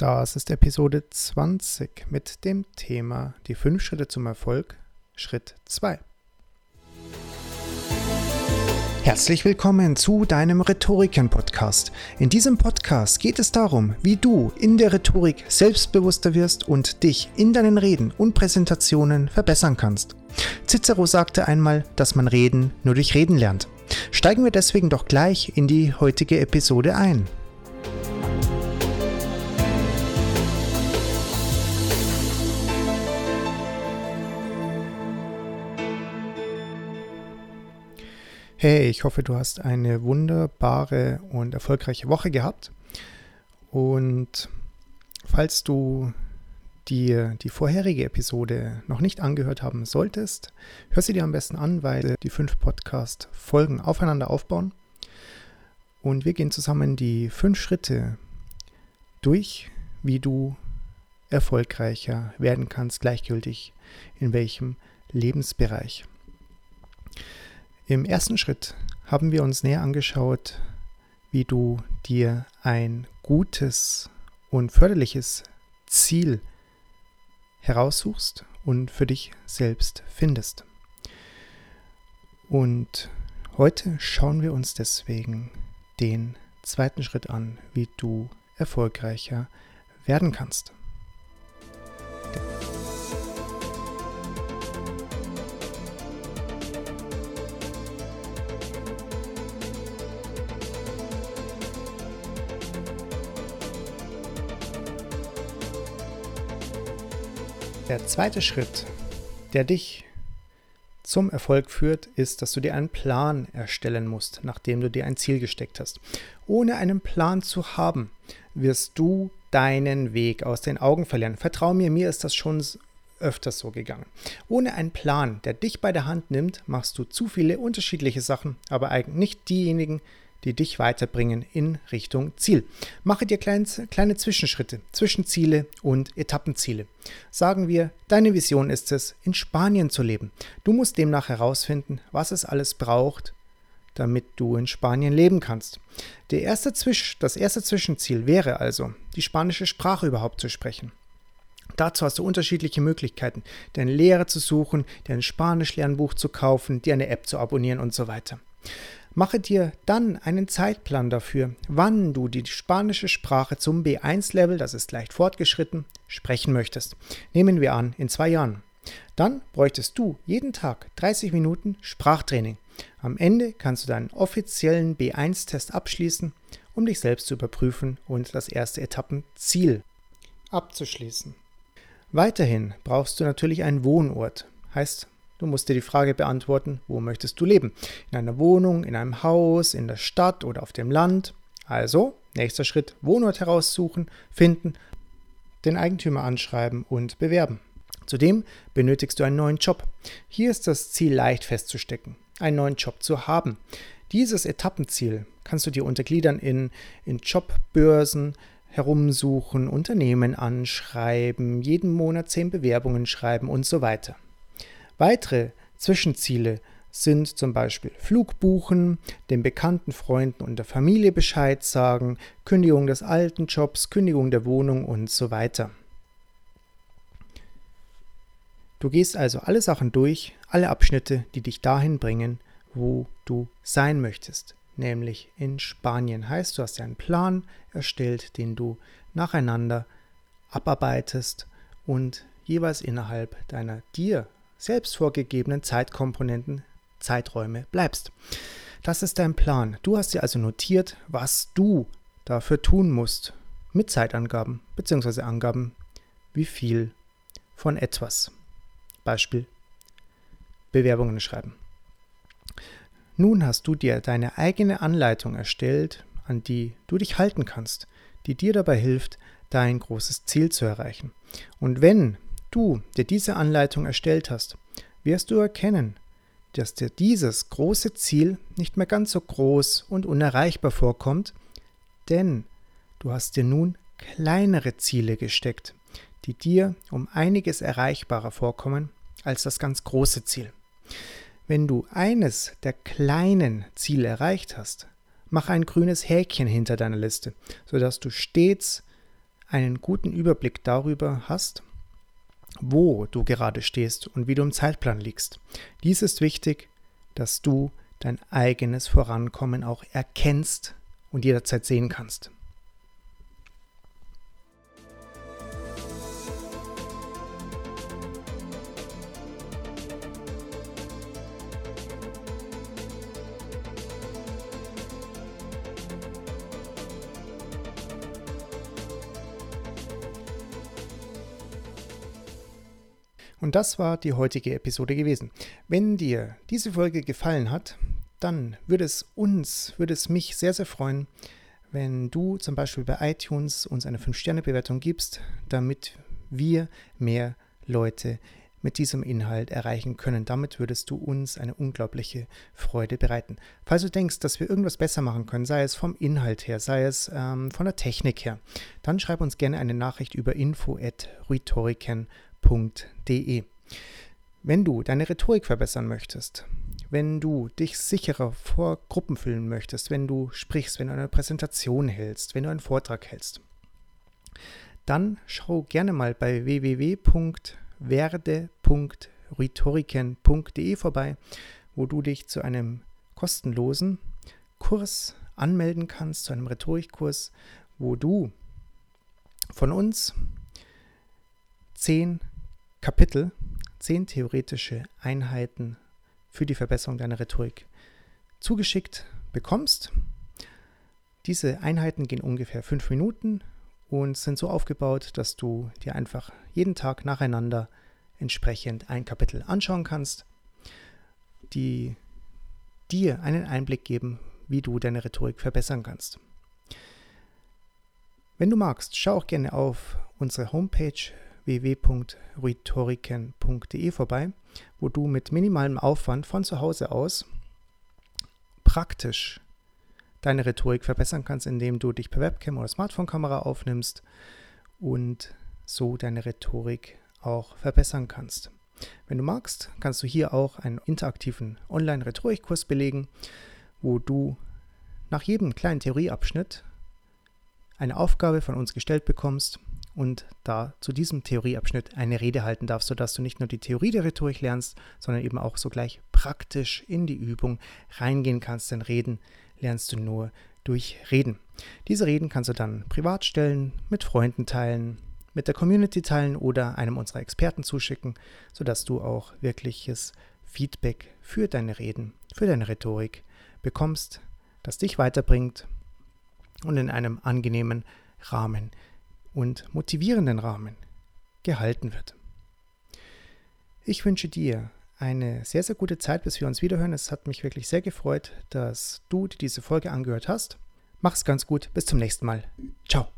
Das ist Episode 20 mit dem Thema Die fünf Schritte zum Erfolg, Schritt 2. Herzlich willkommen zu deinem Rhetoriken-Podcast. In diesem Podcast geht es darum, wie du in der Rhetorik selbstbewusster wirst und dich in deinen Reden und Präsentationen verbessern kannst. Cicero sagte einmal, dass man Reden nur durch Reden lernt. Steigen wir deswegen doch gleich in die heutige Episode ein. Hey, ich hoffe, du hast eine wunderbare und erfolgreiche Woche gehabt. Und falls du dir die vorherige Episode noch nicht angehört haben solltest, hör sie dir am besten an, weil die fünf Podcast-Folgen aufeinander aufbauen. Und wir gehen zusammen die fünf Schritte durch, wie du erfolgreicher werden kannst, gleichgültig in welchem Lebensbereich. Im ersten Schritt haben wir uns näher angeschaut, wie du dir ein gutes und förderliches Ziel heraussuchst und für dich selbst findest. Und heute schauen wir uns deswegen den zweiten Schritt an, wie du erfolgreicher werden kannst. Der zweite Schritt, der dich zum Erfolg führt, ist, dass du dir einen Plan erstellen musst, nachdem du dir ein Ziel gesteckt hast. Ohne einen Plan zu haben, wirst du deinen Weg aus den Augen verlieren. Vertrau mir, mir ist das schon öfters so gegangen. Ohne einen Plan, der dich bei der Hand nimmt, machst du zu viele unterschiedliche Sachen, aber eigentlich nicht diejenigen, die dich weiterbringen in Richtung Ziel. Mache dir kleine, kleine Zwischenschritte, Zwischenziele und Etappenziele. Sagen wir, deine Vision ist es, in Spanien zu leben. Du musst demnach herausfinden, was es alles braucht, damit du in Spanien leben kannst. Der erste Zwisch, das erste Zwischenziel wäre also, die spanische Sprache überhaupt zu sprechen. Dazu hast du unterschiedliche Möglichkeiten, dir einen Lehrer zu suchen, dir ein Spanisch-Lernbuch zu kaufen, dir eine App zu abonnieren und so weiter. Mache dir dann einen Zeitplan dafür, wann du die spanische Sprache zum B1-Level, das ist leicht fortgeschritten, sprechen möchtest. Nehmen wir an, in zwei Jahren. Dann bräuchtest du jeden Tag 30 Minuten Sprachtraining. Am Ende kannst du deinen offiziellen B1-Test abschließen, um dich selbst zu überprüfen und das erste Etappenziel abzuschließen. Weiterhin brauchst du natürlich einen Wohnort. Heißt, Du musst dir die Frage beantworten, wo möchtest du leben? In einer Wohnung, in einem Haus, in der Stadt oder auf dem Land? Also, nächster Schritt, Wohnort heraussuchen, finden, den Eigentümer anschreiben und bewerben. Zudem benötigst du einen neuen Job. Hier ist das Ziel leicht festzustecken, einen neuen Job zu haben. Dieses Etappenziel kannst du dir untergliedern in, in Jobbörsen, herumsuchen, Unternehmen anschreiben, jeden Monat zehn Bewerbungen schreiben und so weiter. Weitere Zwischenziele sind zum Beispiel Flug buchen, den bekannten Freunden und der Familie Bescheid sagen, Kündigung des alten Jobs, Kündigung der Wohnung und so weiter. Du gehst also alle Sachen durch, alle Abschnitte, die dich dahin bringen, wo du sein möchtest, nämlich in Spanien. Heißt, du hast dir einen Plan erstellt, den du nacheinander abarbeitest und jeweils innerhalb deiner dir selbst vorgegebenen Zeitkomponenten, Zeiträume bleibst. Das ist dein Plan. Du hast dir also notiert, was du dafür tun musst, mit Zeitangaben bzw. Angaben, wie viel von etwas. Beispiel Bewerbungen schreiben. Nun hast du dir deine eigene Anleitung erstellt, an die du dich halten kannst, die dir dabei hilft, dein großes Ziel zu erreichen. Und wenn du dir diese Anleitung erstellt hast, wirst du erkennen, dass dir dieses große Ziel nicht mehr ganz so groß und unerreichbar vorkommt, denn du hast dir nun kleinere Ziele gesteckt, die dir um einiges erreichbarer vorkommen als das ganz große Ziel. Wenn du eines der kleinen Ziele erreicht hast, mach ein grünes Häkchen hinter deiner Liste, sodass du stets einen guten Überblick darüber hast, wo du gerade stehst und wie du im Zeitplan liegst. Dies ist wichtig, dass du dein eigenes Vorankommen auch erkennst und jederzeit sehen kannst. Und das war die heutige Episode gewesen. Wenn dir diese Folge gefallen hat, dann würde es uns, würde es mich sehr, sehr freuen, wenn du zum Beispiel bei iTunes uns eine 5-Sterne-Bewertung gibst, damit wir mehr Leute mit diesem Inhalt erreichen können. Damit würdest du uns eine unglaubliche Freude bereiten. Falls du denkst, dass wir irgendwas besser machen können, sei es vom Inhalt her, sei es ähm, von der Technik her, dann schreib uns gerne eine Nachricht über info.rhetoriken.de. Wenn du deine Rhetorik verbessern möchtest, wenn du dich sicherer vor Gruppen fühlen möchtest, wenn du sprichst, wenn du eine Präsentation hältst, wenn du einen Vortrag hältst, dann schau gerne mal bei www.werde.rhetoriken.de vorbei, wo du dich zu einem kostenlosen Kurs anmelden kannst, zu einem Rhetorikkurs, wo du von uns zehn Kapitel, zehn theoretische Einheiten für die Verbesserung deiner Rhetorik zugeschickt bekommst. Diese Einheiten gehen ungefähr fünf Minuten und sind so aufgebaut, dass du dir einfach jeden Tag nacheinander entsprechend ein Kapitel anschauen kannst, die dir einen Einblick geben, wie du deine Rhetorik verbessern kannst. Wenn du magst, schau auch gerne auf unsere Homepage www.rhetoriken.de vorbei, wo du mit minimalem Aufwand von zu Hause aus praktisch deine Rhetorik verbessern kannst, indem du dich per Webcam oder Smartphone-Kamera aufnimmst und so deine Rhetorik auch verbessern kannst. Wenn du magst, kannst du hier auch einen interaktiven Online-Rhetorikkurs belegen, wo du nach jedem kleinen Theorieabschnitt eine Aufgabe von uns gestellt bekommst und da zu diesem Theorieabschnitt eine Rede halten darfst, sodass du nicht nur die Theorie der Rhetorik lernst, sondern eben auch sogleich praktisch in die Übung reingehen kannst. Denn Reden lernst du nur durch Reden. Diese Reden kannst du dann privat stellen, mit Freunden teilen, mit der Community teilen oder einem unserer Experten zuschicken, sodass du auch wirkliches Feedback für deine Reden, für deine Rhetorik bekommst, das dich weiterbringt und in einem angenehmen Rahmen und motivierenden Rahmen gehalten wird. Ich wünsche dir eine sehr, sehr gute Zeit, bis wir uns wiederhören. Es hat mich wirklich sehr gefreut, dass du diese Folge angehört hast. Mach's ganz gut. Bis zum nächsten Mal. Ciao.